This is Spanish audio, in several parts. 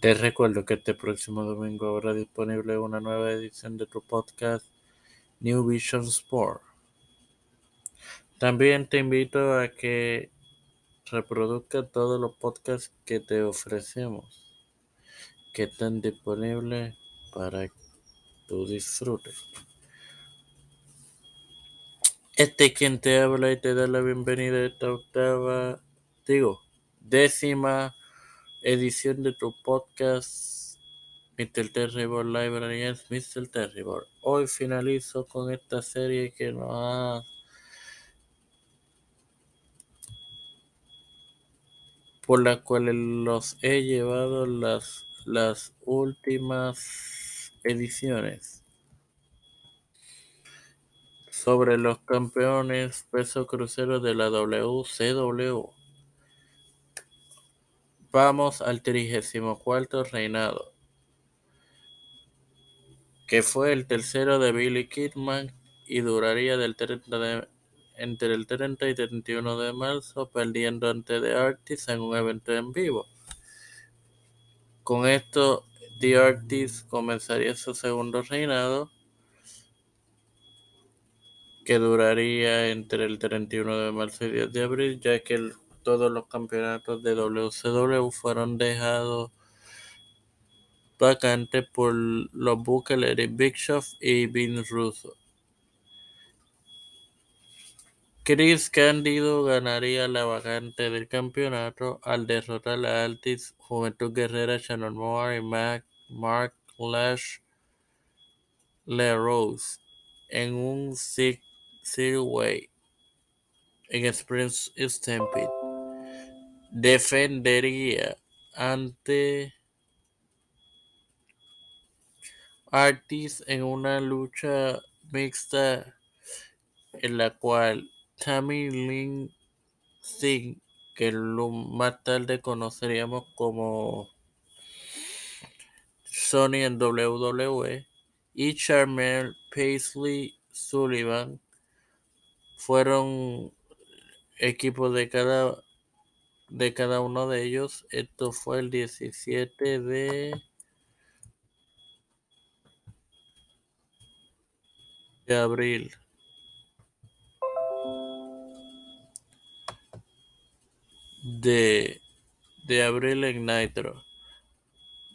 Te recuerdo que este próximo domingo habrá disponible una nueva edición de tu podcast New Vision Sport. También te invito a que reproduzca todos los podcasts que te ofrecemos, que están disponibles para tu disfrute. Este es quien te habla y te da la bienvenida a esta octava, digo, décima edición de tu podcast Mr. Terrible Library es Mr. Terrible. Hoy finalizo con esta serie que nos ha por la cual los he llevado las, las últimas ediciones sobre los campeones peso crucero de la WCW. Vamos al 34 reinado, que fue el tercero de Billy Kidman y duraría del 30 entre el 30 y 31 de marzo, perdiendo ante The Artist en un evento en vivo. Con esto, The Artist comenzaría su segundo reinado, que duraría entre el 31 de marzo y 10 de abril, ya que el todos los campeonatos de WCW fueron dejados vacantes por los Booker, Eric Big y Vince Russo. Chris Candido ganaría la vacante del campeonato al derrotar a Altis Juventud Guerrera, Shannon Moore y Mark Lash LeRose en un Six Way en Sprint Stampede defendería ante Artis en una lucha mixta en la cual Tammy Lynn Singh, que más tarde conoceríamos como Sony en WWE, y Charmel Paisley Sullivan fueron equipos de cada de cada uno de ellos. Esto fue el 17 de, abril. De, de abril en Nitro.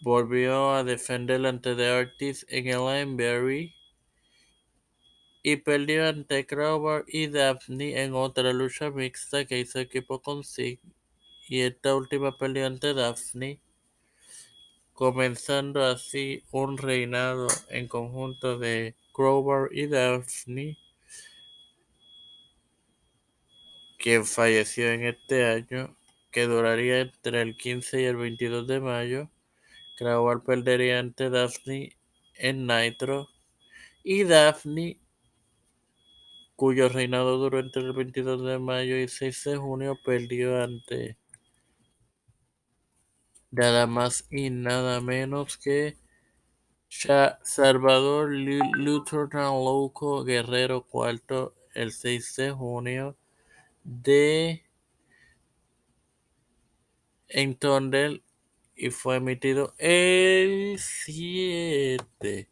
Volvió a defender ante The Artist en el Lineberry y perdió ante Crowbar y Daphne en otra lucha mixta que hizo equipo con Sig y esta última pelea ante Daphne, comenzando así un reinado en conjunto de Grover y Daphne, quien falleció en este año, que duraría entre el 15 y el 22 de mayo. Crowbar perdería ante Daphne en Nitro y Daphne cuyo reinado duró entre el 22 de mayo y 6 de junio, perdió ante nada más y nada menos que Salvador Lutheran Loco Guerrero Cuarto el 6 de junio de en Tondel y fue emitido el 7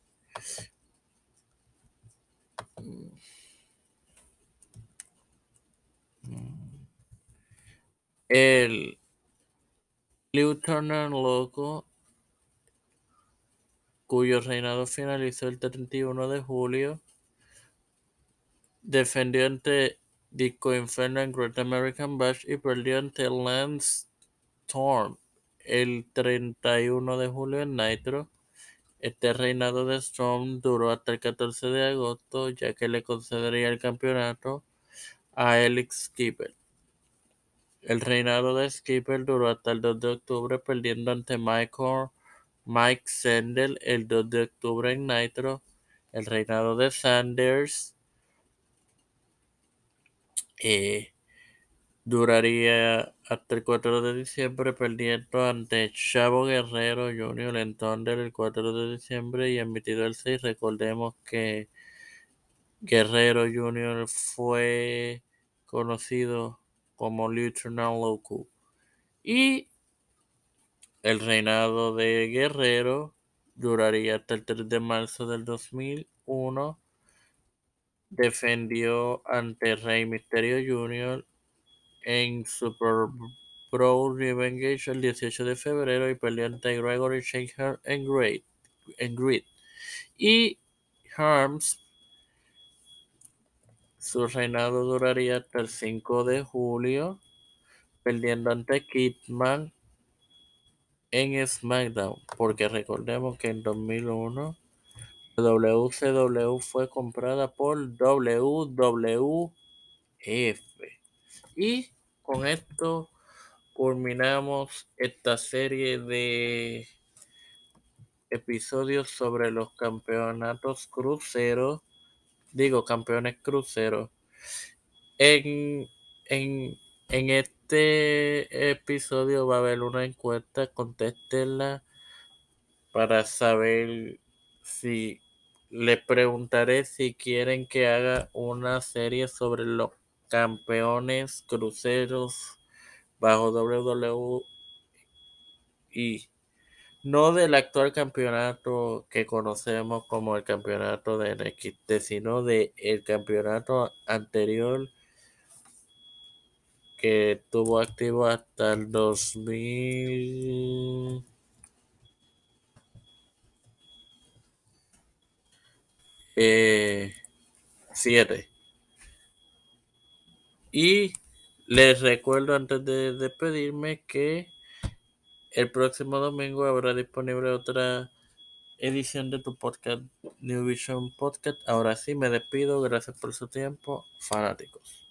el Lieutenant Loco, cuyo reinado finalizó el 31 de julio, defendió ante Disco Inferno en Great American Bash y perdió ante Lance Storm el 31 de julio en Nitro. Este reinado de Storm duró hasta el 14 de agosto, ya que le concedería el campeonato a Alex Skipper. El reinado de Skipper duró hasta el 2 de octubre, perdiendo ante Mike Sandel el 2 de octubre en Nitro. El reinado de Sanders eh, duraría hasta el 4 de diciembre, perdiendo ante Chavo Guerrero Jr. en Thunder el 4 de diciembre y emitido el 6. Recordemos que Guerrero Jr. fue conocido como Lieutenant Loco. Y el reinado de Guerrero duraría hasta el 3 de marzo del 2001. Defendió ante Rey Mysterio Jr. en Super Pro Revenge el 18 de febrero y peleó ante Gregory Shaker en Great en. Y Harms, su reinado duraría hasta el 5 de julio, perdiendo ante Kidman en SmackDown, porque recordemos que en 2001 WCW fue comprada por WWF. Y con esto culminamos esta serie de episodios sobre los campeonatos cruceros, digo campeones cruceros. En, en, en este episodio va a haber una encuesta, contéstenla para saber si les preguntaré si quieren que haga una serie sobre los campeones cruceros bajo WWE y no del actual campeonato que conocemos como el campeonato de NXT, sino del el campeonato anterior que estuvo activo hasta el 2000 eh, Y les recuerdo antes de despedirme que el próximo domingo habrá disponible otra edición de tu podcast New Vision Podcast. Ahora sí me despido. Gracias por su tiempo, fanáticos.